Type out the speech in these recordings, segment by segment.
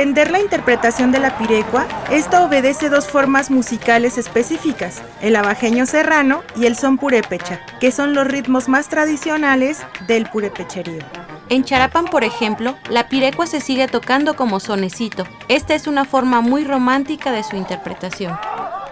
Entender la interpretación de la pirecua, esta obedece dos formas musicales específicas, el abajeño serrano y el son purépecha, que son los ritmos más tradicionales del purépecherío. En Charapan, por ejemplo, la pirecua se sigue tocando como sonecito. Esta es una forma muy romántica de su interpretación.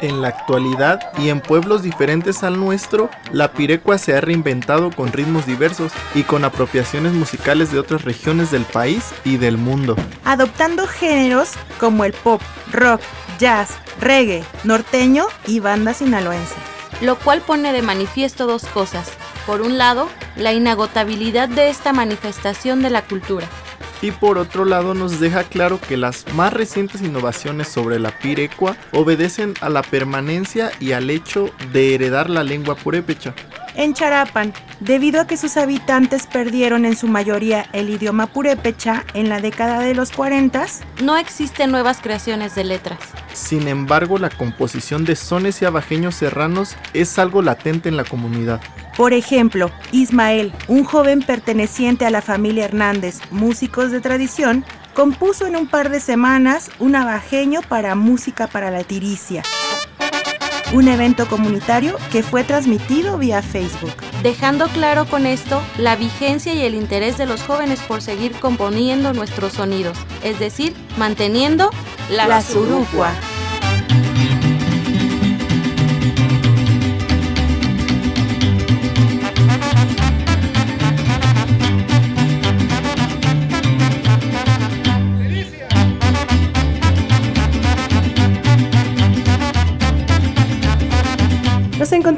En la actualidad y en pueblos diferentes al nuestro, la pirecua se ha reinventado con ritmos diversos y con apropiaciones musicales de otras regiones del país y del mundo. Adoptando géneros como el pop, rock, jazz, reggae, norteño y banda sinaloense. Lo cual pone de manifiesto dos cosas. Por un lado, la inagotabilidad de esta manifestación de la cultura y por otro lado nos deja claro que las más recientes innovaciones sobre la pirecua obedecen a la permanencia y al hecho de heredar la lengua purépecha. En Charapan, debido a que sus habitantes perdieron en su mayoría el idioma purépecha en la década de los 40, no existen nuevas creaciones de letras. Sin embargo, la composición de sones y abajeños serranos es algo latente en la comunidad. Por ejemplo, Ismael, un joven perteneciente a la familia Hernández, músicos de tradición, compuso en un par de semanas un abajeño para música para la tiricia un evento comunitario que fue transmitido vía Facebook. Dejando claro con esto la vigencia y el interés de los jóvenes por seguir componiendo nuestros sonidos, es decir, manteniendo la, la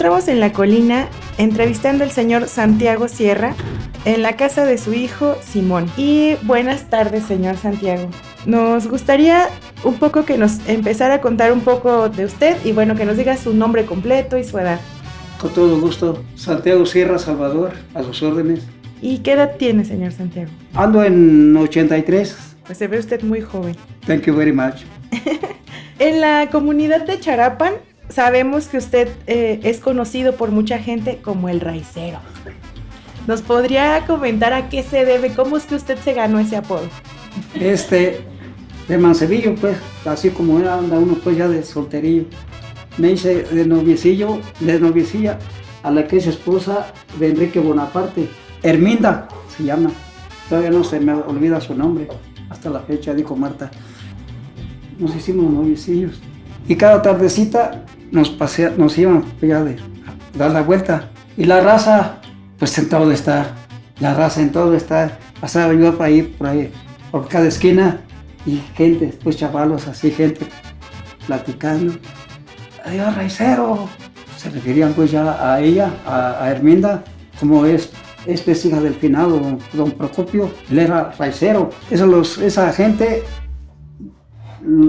encontramos en la colina entrevistando al señor Santiago Sierra en la casa de su hijo Simón. Y buenas tardes, señor Santiago. Nos gustaría un poco que nos empezara a contar un poco de usted y bueno, que nos diga su nombre completo y su edad. Con todo gusto, Santiago Sierra Salvador, a sus órdenes. ¿Y qué edad tiene, señor Santiago? Ando en 83. Pues se ve usted muy joven. Thank you very much. en la comunidad de Charapan sabemos que usted eh, es conocido por mucha gente como el raicero. ¿Nos podría comentar a qué se debe? ¿Cómo es que usted se ganó ese apodo? Este, de Mancebillo, pues, así como era, anda uno pues ya de solterillo. Me hice de noviecillo, de noviecilla, a la que es esposa de Enrique Bonaparte. Herminda se llama. Todavía no se me olvida su nombre. Hasta la fecha, dijo Marta. Nos hicimos noviecillos. Y cada tardecita nos, pasea, nos iban de dar la vuelta. Y la raza, pues en está. La raza en todo está. Pasaba yo por ahí, por ahí, por cada esquina. Y gente, pues chavalos así, gente platicando. Adiós, raicero. Se referían pues ya a ella, a, Herminda, como es es hija del finado, don, Procopio, él era raicero. Eso los, esa gente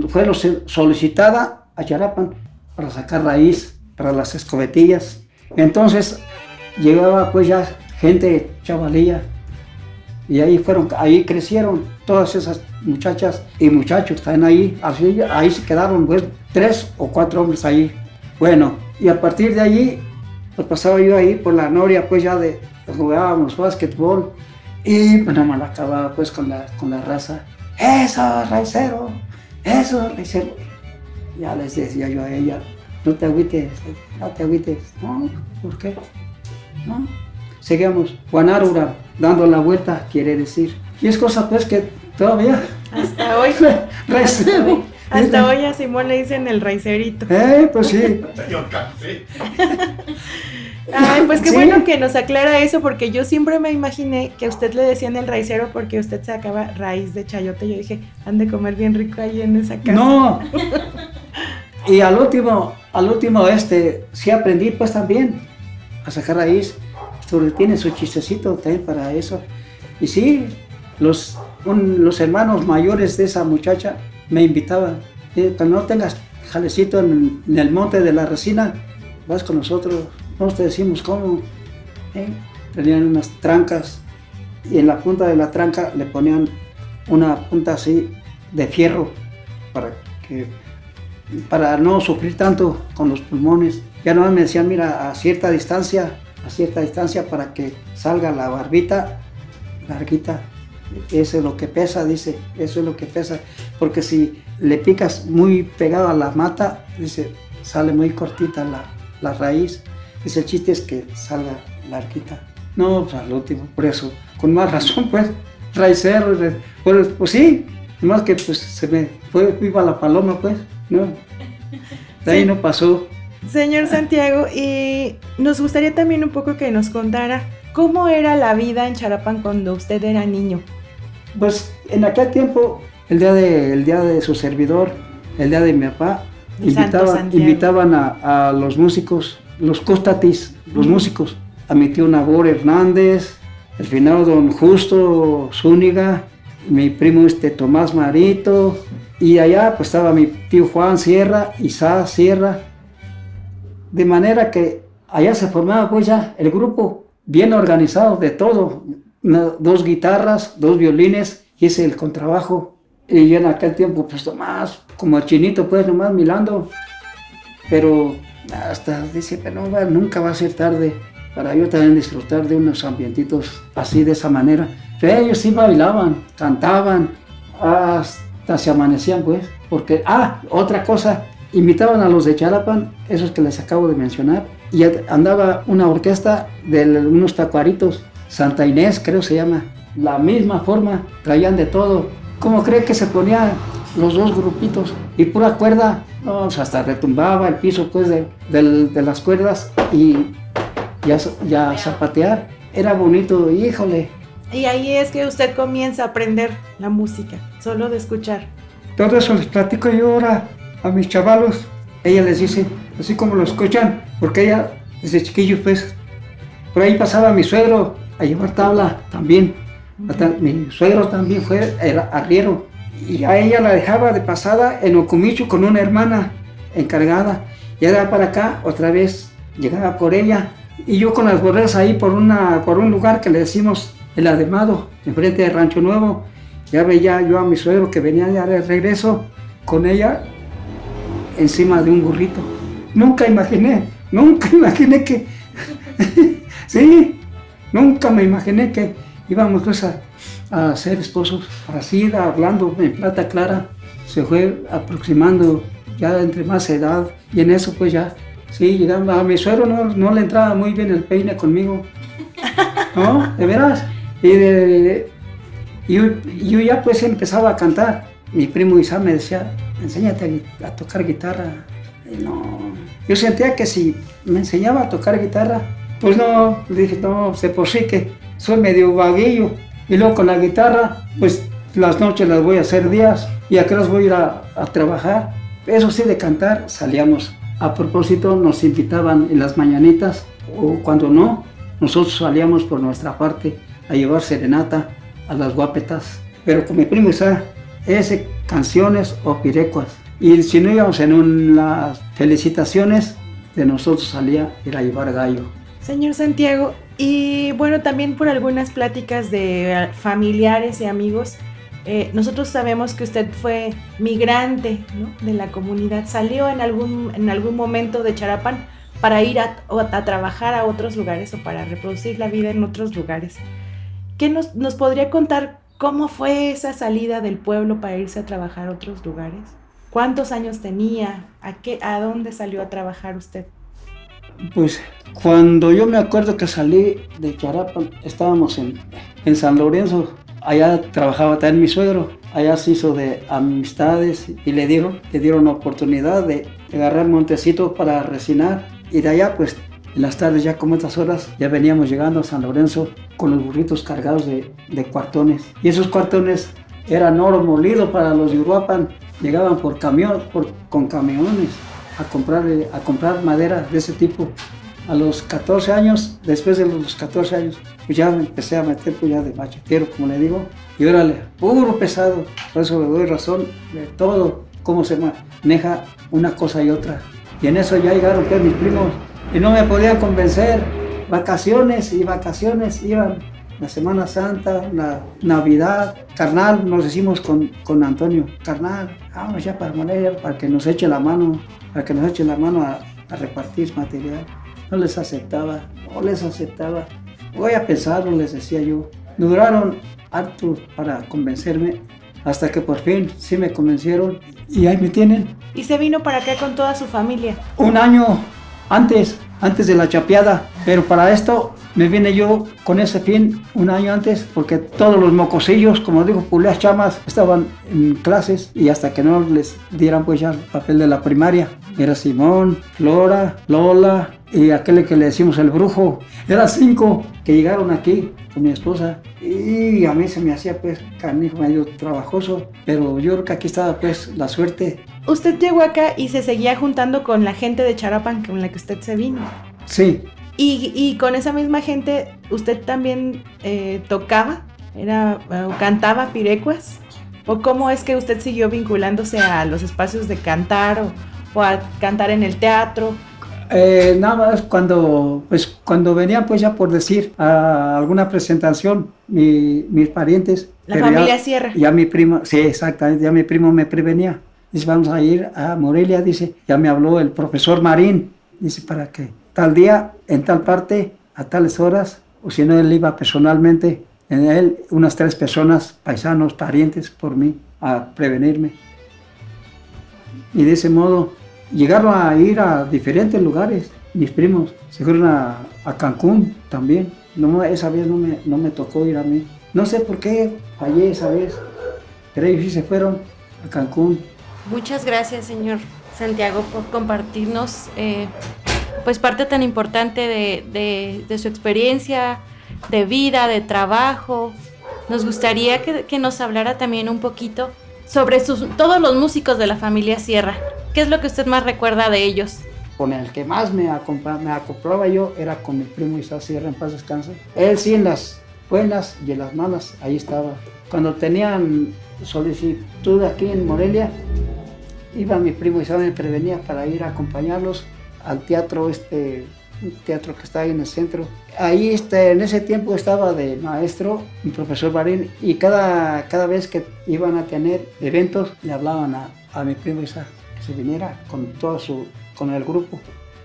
fue solicitada a Charapan para sacar raíz para las escobetillas. Entonces llegaba pues ya gente chavalilla y ahí fueron, ahí crecieron todas esas muchachas y muchachos, están ahí, así, ahí se quedaron pues tres o cuatro hombres ahí. Bueno, y a partir de allí, pues pasaba yo ahí por la noria pues ya de, jugábamos básquetbol y pues nada más acababa pues con la, con la raza. Eso, raicero, eso, raicero ya les decía yo a ella, no te agüites, no te agüites. No, ¿por qué? No. Seguimos, Guanárura, dando la vuelta, quiere decir. Y es cosa pues que todavía... Hasta hoy. Hasta hoy a Simón le dicen el raicerito. Eh, pues sí. Ay, pues qué bueno que nos aclara eso, porque yo siempre me imaginé que a usted le decían el raicero porque usted sacaba raíz de chayote. Yo dije, han de comer bien rico ahí en esa casa. No. Y al último, al último, este, sí aprendí pues también a sacar raíz. tiene su chistecito también para eso. Y sí, los, los hermanos mayores de esa muchacha me invitaban. cuando no tengas jalecito en, el monte de la resina, vas con nosotros. Nosotros te decimos cómo. ¿eh? Tenían unas trancas y en la punta de la tranca le ponían una punta así de fierro para que para no sufrir tanto con los pulmones. Ya no me decían, mira, a cierta distancia, a cierta distancia para que salga la barbita larguita. eso es lo que pesa, dice, eso es lo que pesa, porque si le picas muy pegado a la mata, dice, sale muy cortita la, la raíz, dice, el chiste es que salga larguita. No, pues al último, por eso, con más razón, pues, raicero, pues, pues sí, más que pues se me fue viva la paloma, pues, ¿no? De ahí no pasó. Señor Santiago, y nos gustaría también un poco que nos contara cómo era la vida en Charapan cuando usted era niño. Pues en aquel tiempo, el día de, el día de su servidor, el día de mi papá, invitaban, invitaban a, a, los músicos, los costatis, los músicos, a mi tío Nabor Hernández, el final don Justo Zúñiga, mi primo este Tomás Marito, y allá pues estaba mi tío Juan Sierra, Isa Sierra, de manera que allá se formaba pues ya el grupo bien organizado de todo, dos guitarras, dos violines y ese el contrabajo. Y yo en aquel tiempo pues Tomás, como el chinito pues nomás milando, pero hasta dice, pero no, nunca va a ser tarde para yo también disfrutar de unos ambientitos así de esa manera. Pero ellos sí bailaban, cantaban, hasta se amanecían pues, porque, ah, otra cosa, invitaban a los de Charapan, esos que les acabo de mencionar, y andaba una orquesta de unos tacuaritos, Santa Inés creo se llama, la misma forma, traían de todo. ¿Cómo cree que se ponían los dos grupitos? Y pura cuerda, no, pues hasta retumbaba el piso pues de, de las cuerdas y ya, ya zapatear. Era bonito, híjole. Y ahí es que usted comienza a aprender la música, solo de escuchar. Todo eso les platico yo ahora a mis chavalos. Ella les dice, así como lo escuchan, porque ella desde chiquillo pues, por ahí pasaba mi suegro a llevar tabla también. Mi suegro también fue arriero y a ella la dejaba de pasada en Ocumichu con una hermana encargada. Y era para acá, otra vez llegaba por ella y yo con las borreras ahí por, una, por un lugar que le decimos el Ademado, enfrente de Rancho Nuevo. Ya veía yo a mi suegro que venía ya de regreso con ella encima de un burrito. Nunca imaginé, nunca imaginé que, sí, nunca me imaginé que íbamos pues a, ser esposos. Así, hablando en plata clara, se fue aproximando ya entre más edad y en eso pues ya Sí, a mi suegro no, no, le entraba muy bien el peine conmigo. ¿No? ¿De veras? Y, de, yo, ya pues empezaba a cantar. Mi primo Isa me decía, enséñate a, tocar guitarra. Y no, yo sentía que si me enseñaba a tocar guitarra, pues no, dije, no, sé por sí que soy medio vaguillo. Y luego con la guitarra, pues las noches las voy a hacer días y acá las voy a ir a, a trabajar. Eso sí, de cantar salíamos a propósito, nos invitaban en las mañanitas o cuando no, nosotros salíamos por nuestra parte a llevar serenata a las guapetas. Pero con mi primo Isa, ese canciones o pirecuas. Y si no íbamos en las felicitaciones, de nosotros salía ir a llevar gallo. Señor Santiago, y bueno, también por algunas pláticas de familiares y amigos, eh, nosotros sabemos que usted fue migrante de la comunidad, salió en algún, en algún momento de Charapán para ir a, trabajar a otros lugares o para reproducir la vida en otros lugares. ¿Qué nos, nos podría contar cómo fue esa salida del pueblo para irse a trabajar a otros lugares? ¿Cuántos años tenía? ¿A, qué, ¿A dónde salió a trabajar usted? Pues cuando yo me acuerdo que salí de Charapan, estábamos en, en San Lorenzo, Allá trabajaba también mi suegro, allá se hizo de amistades y le dieron, le dieron oportunidad de agarrar montecito para resinar y de allá pues en las tardes ya como estas horas ya veníamos llegando a San Lorenzo con los burritos cargados de, cuartones. Y esos cuartones eran oro molido para los de Uruapan, llegaban por camión, con camiones a comprar, a comprar madera de ese tipo. A los 14 años, después de los 14 años, pues ya me empecé a meter pues ya de machetero, como le digo, y órale, puro pesado, por eso le doy razón de todo, cómo se maneja una cosa y otra. Y en eso ya llegaron pues mis primos y no me podían convencer, vacaciones y vacaciones iban la Semana Santa, la Navidad, carnal, nos decimos con, con Antonio, carnal, vamos ya para Morelia, para que nos eche la mano, para que nos eche la mano a, a repartir material no les aceptaba, no les aceptaba. Voy a pensarlo, les decía yo. Duraron harto para convencerme hasta que por fin sí me convencieron y ahí me tienen. Y se vino para acá con toda su familia. Un año antes, antes de la chapeada, pero para esto me vine yo con ese fin un año antes porque todos los mocosillos, como digo, puleas chamas, estaban en clases y hasta que no les dieran pues ya el papel de la primaria. Era Simón, Flora, Lola y aquel que le decimos el brujo. Eran cinco que llegaron aquí con mi esposa y a mí se me hacía pues canijo medio trabajoso, pero yo creo que aquí estaba pues la suerte. Usted llegó acá y se seguía juntando con la gente de Charapan con la que usted se vino. Sí, Y, y con esa misma gente, ¿usted también eh, tocaba? Era, eh, o ¿Cantaba pirecuas? ¿O cómo es que usted siguió vinculándose a los espacios de cantar o, o a cantar en el teatro? Eh, nada más cuando, pues, cuando venía, pues ya por decir, a alguna presentación, mi- mis parientes. La familia ya, Sierra. Ya mi primo, sí, exactamente, ya mi primo me prevenía. Dice, vamos a ir a Morelia, dice, ya me habló el profesor Marín, dice, para que tal día, en tal parte, a tales horas, o si no, él iba personalmente, en él, unas tres personas, paisanos, parientes, por mí, a prevenirme. Y de ese modo llegaron a ir a diferentes lugares. Mis primos se fueron a, Cancún también. Esa vez no me, no me tocó ir a mí. No sé por qué fallé esa vez, pero ellos sí se fueron a Cancún. Muchas gracias, señor Santiago, por compartirnos eh, pues parte tan importante de, de- su experiencia, de vida, de trabajo. Nos gustaría que, que nos hablara también un poquito sobre sus, todos los músicos de la familia Sierra. ¿Qué es lo que usted más recuerda de ellos? Con el que más me, me acoplaba yo era con mi primo Isaac Sierra, en paz descanse. Él sí en las buenas y en las malas, ahí estaba. Cuando tenían solicitud aquí en Morelia, iba mi primo Isaac me prevenía para ir a acompañarlos al teatro este teatro que está ahí en el centro. Ahí este, en ese tiempo estaba de maestro mi profesor Barín y cada, cada vez que iban a tener eventos le hablaban a, a mi primo Isaac que se viniera con todo su con el grupo.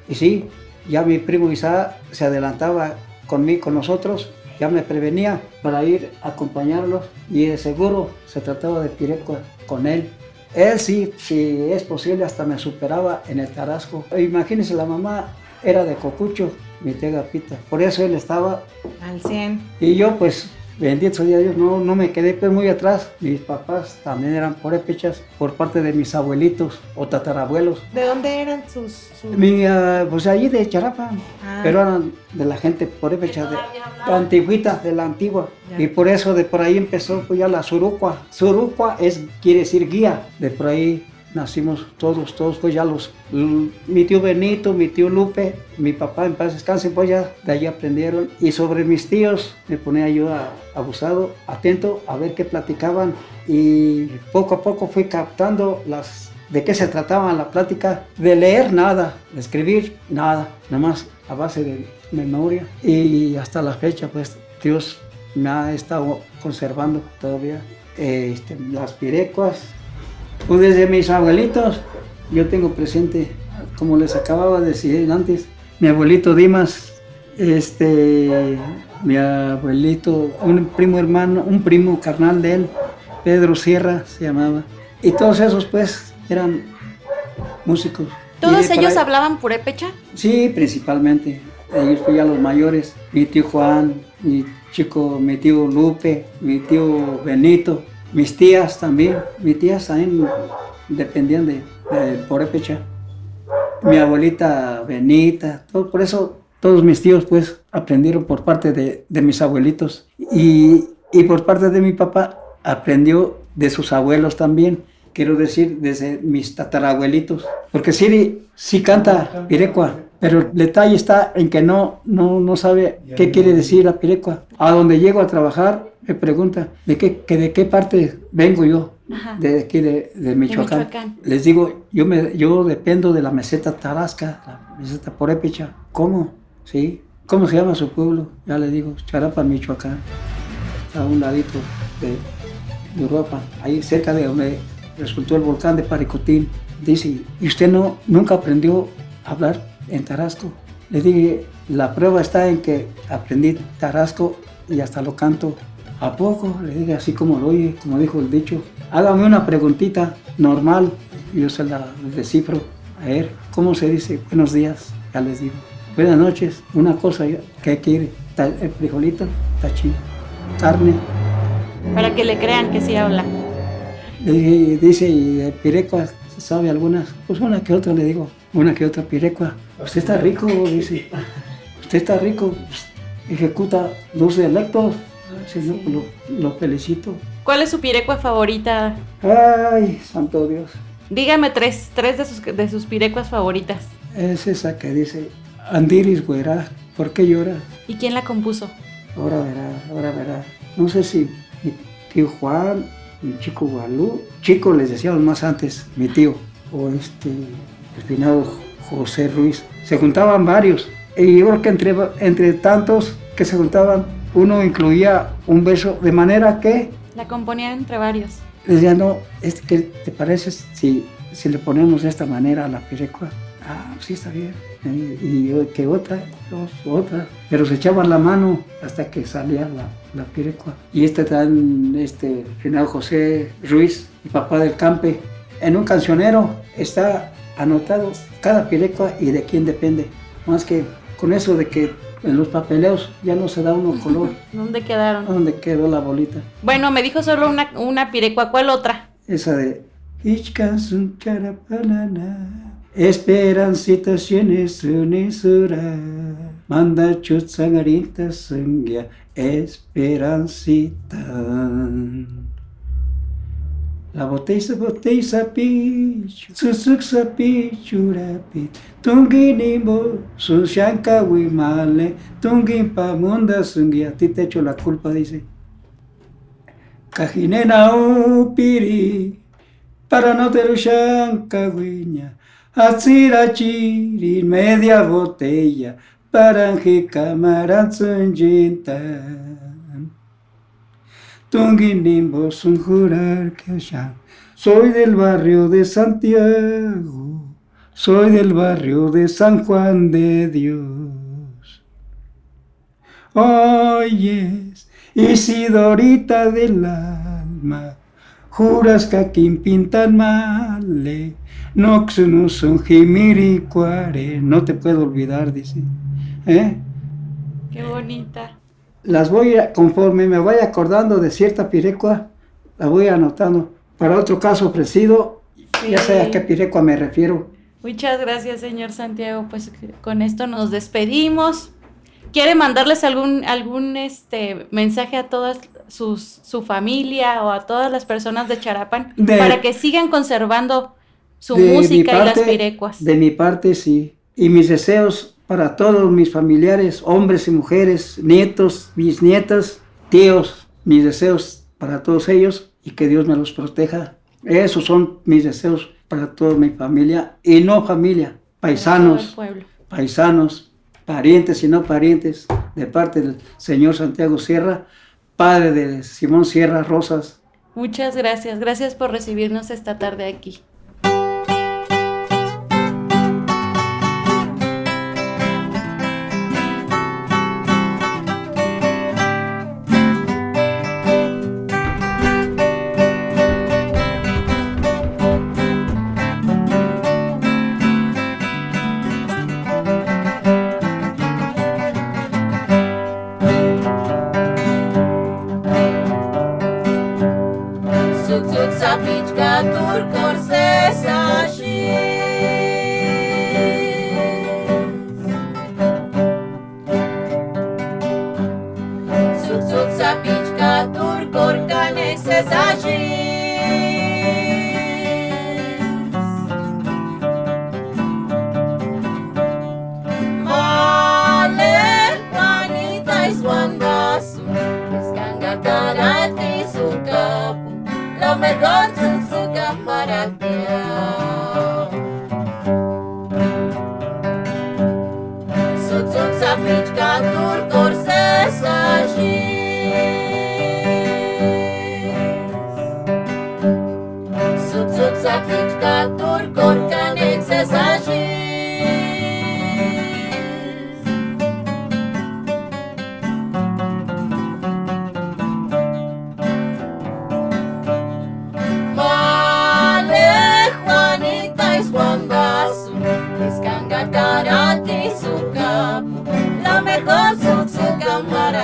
Y sí, ya mi primo Isaac se adelantaba conmigo, con nosotros, ya me prevenía para ir a acompañarlos y de seguro se trataba de pirecua con él. Él sí, si es posible, hasta me superaba en el Tarasco. Imagínense, la mamá era de Cocucho, mi tía Gapita. Por eso él estaba Al 100. y yo, pues, bendito sea Dios, no, no me quedé pues muy atrás. Mis papás también eran porépechas por parte de mis abuelitos o tatarabuelos. ¿De dónde eran sus...? sus- Mi, ah, pues allí de Charapa, Ah. pero eran de la gente purépecha, de la antigüita, de la antigua. Ya. Y por eso de por ahí empezó pues ya la Surucua. Surucua es, quiere decir guía. De por ahí nacimos todos, todos pues ya los, mi tío Benito, mi tío Lupe, mi papá en paz descanse, pues ya de allí aprendieron. Y sobre mis tíos me ponía yo abusado, atento a ver qué platicaban y poco a poco fui captando las de qué se trataba la plática, de leer nada, de escribir nada, nada más a base de memoria. Y hasta la fecha, pues Dios me ha estado conservando todavía este, las pirecuas. Pues desde mis abuelitos, yo tengo presente, como les acababa de decir antes, mi abuelito Dimas, este, mi abuelito, un primo hermano, un primo carnal de él, Pedro Sierra se llamaba. Y todos esos pues eran músicos. ¿Todos ellos ahí- hablaban purépecha? Sí, principalmente. Ellos fui ya los mayores. Mi tío Juan, mi chico, mi tío Lupe, mi tío Benito, mis tías también. Mis tías también dependían de, de. Mi abuelita Benita, todo, por eso todos mis tíos pues aprendieron por parte de, de mis abuelitos. Y, y por parte de mi papá aprendió de sus abuelos también. Quiero decir, desde mis tatarabuelitos. Porque sí, sí canta pirecua, pero el detalle está en que no, no, no sabe qué quiere decir la pirecua. A donde llego a trabajar, me pregunta, ¿de qué, que de qué parte vengo yo? Ajá. De aquí, de, de Michoacán. Michoacán. Les digo, yo, me, yo dependo de la meseta Tarasca, la meseta Purépecha. ¿Cómo? ¿Sí? ¿Cómo se llama su pueblo? Ya le digo, Charapa, Michoacán. A un ladito de, Europa, ahí cerca de donde resultó el volcán de Paricutín. Dice, ¿y usted no, nunca aprendió a hablar en Tarasco? Le dije, la prueba está en que aprendí Tarasco y hasta lo canto ¿A poco? Le dije así como lo oye, como dijo el dicho. Hágame una preguntita normal. Yo se la descifro. A ver, ¿cómo se dice buenos días? Ya les digo. Buenas noches. Una cosa, ¿qué quiere? El frijolito, tachín, carne. Para que le crean que sí habla. Le dije, dice, ¿y de pirecua sabe algunas? Pues una que otra le digo, una que otra pirecua. Usted está rico, dice. Usted está rico, pues, ejecuta dos dialectos. Lo, lo felicito. ¿Cuál es su pirecua favorita? Ay, santo Dios. Dígame tres, tres de sus, de sus pirecuas favoritas. Es esa que dice, Andiris, güera, ¿por qué llora? ¿Y quién la compuso? Ahora verá, ahora verá. No sé si mi tío Juan, mi chico Gualú, chico les decíamos más antes, mi tío, o este, el finado José Ruiz. Se juntaban varios. Y yo creo que entre, entre tantos que se juntaban, uno incluía un beso, de manera que La componían entre varios. les decía, no, este, ¿qué te parece si, si le ponemos de esta manera a la pirecua? Ah, sí, está bien. Y, y que otra, dos, otra. Pero se echaban la mano hasta que salía la, la pirecua. Y este tan, este, final José Ruiz, mi papá del campe, en un cancionero está anotado cada pirecua y de quién depende. Más que con eso de que en los papeleos ya no se da uno color. ¿Dónde quedaron? ¿Dónde quedó la bolita? Bueno, me dijo solo una, una pirecua. ¿Cuál otra? Esa de Esperancita tienes unisura Manda chutsangarita sangya Esperancita La botella botella pichu Susuk sapichu rapid Tungin imbo Sushanka wimale Tungin pamunda sungya A ti te echo la culpa dice. Kajinena upiri para no terushan cagüiña, asira chiri media botella, para que Soy del barrio de Santiago, soy del barrio de San Juan de Dios. Oyes, Isidorita del alma, juras que aquí pintan male, no no son jimiricuare, no te puedo olvidar, dice. ¿Eh? Qué bonita. Las voy a, conforme me vaya acordando de cierta pirecua, la voy anotando. Para otro caso ofrecido, ya sé a qué pirecua me refiero. Muchas gracias, señor Santiago. Pues con esto nos despedimos. ¿Quiere mandarles algún, algún este, mensaje a toda sus, su familia o a todas las personas de Charapan De- para que sigan conservando su música y las pirecuas? De mi parte, sí. Y mis deseos para todos mis familiares, hombres y mujeres, nietos, bisnietas, tíos, mis deseos para todos ellos y que Dios me los proteja. Esos son mis deseos para toda mi familia y no familia, paisanos, paisanos, parientes y no parientes, de parte del señor Santiago Sierra, padre de Simón Sierra Rosas. Muchas gracias. Gracias por recibirnos esta tarde aquí. Africa turcor se saji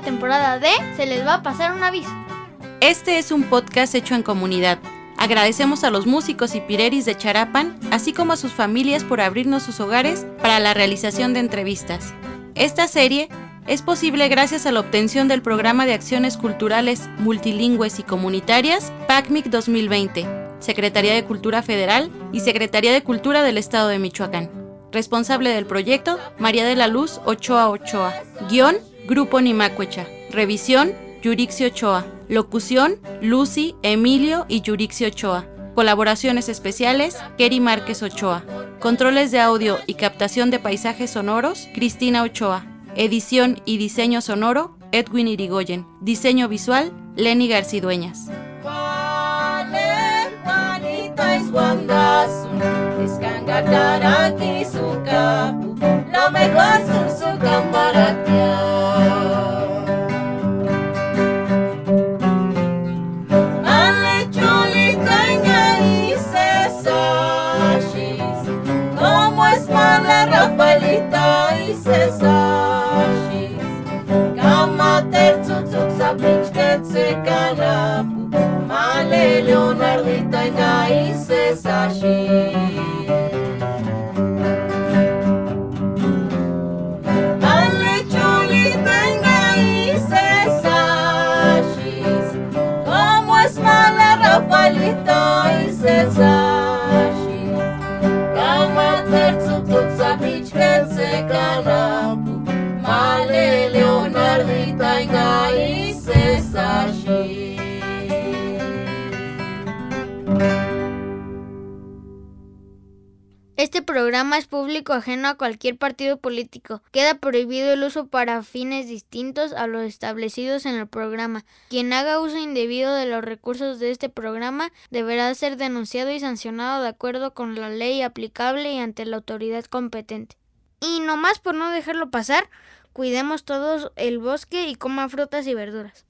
temporada de Se les va a pasar un aviso. Este es un podcast hecho en comunidad. Agradecemos a los músicos y pireris de Charapan, así como a sus familias por abrirnos sus hogares para la realización de entrevistas. Esta serie es posible gracias a la obtención del Programa de Acciones Culturales Multilingües y Comunitarias PACMIC 2020, Secretaría de Cultura Federal y Secretaría de Cultura del Estado de Michoacán. Responsable del proyecto, María de la Luz Ochoa Ochoa. Guión, Grupo Nimacuecha. Revisión, Yurixi Ochoa. Locución, Lucy, Emilio y Yurixi Ochoa. Colaboraciones especiales, Keri Márquez Ochoa. Controles de audio y captación de paisajes sonoros, Cristina Ochoa. Edición y diseño sonoro, Edwin Irigoyen. Diseño visual, Lenny Garcidueñas. Vale, Juanita es Wandasu, Escangataraki su capu, lo mejor son su camaratia. Ale choli tenga y cesashis, como es mala Rafaelita y programa es público ajeno a cualquier partido político. Queda prohibido el uso para fines distintos a los establecidos en el programa. Quien haga uso indebido de los recursos de este programa deberá ser denunciado y sancionado de acuerdo con la ley aplicable y ante la autoridad competente. Y no más por no dejarlo pasar, cuidemos todos el bosque y coman frutas y verduras.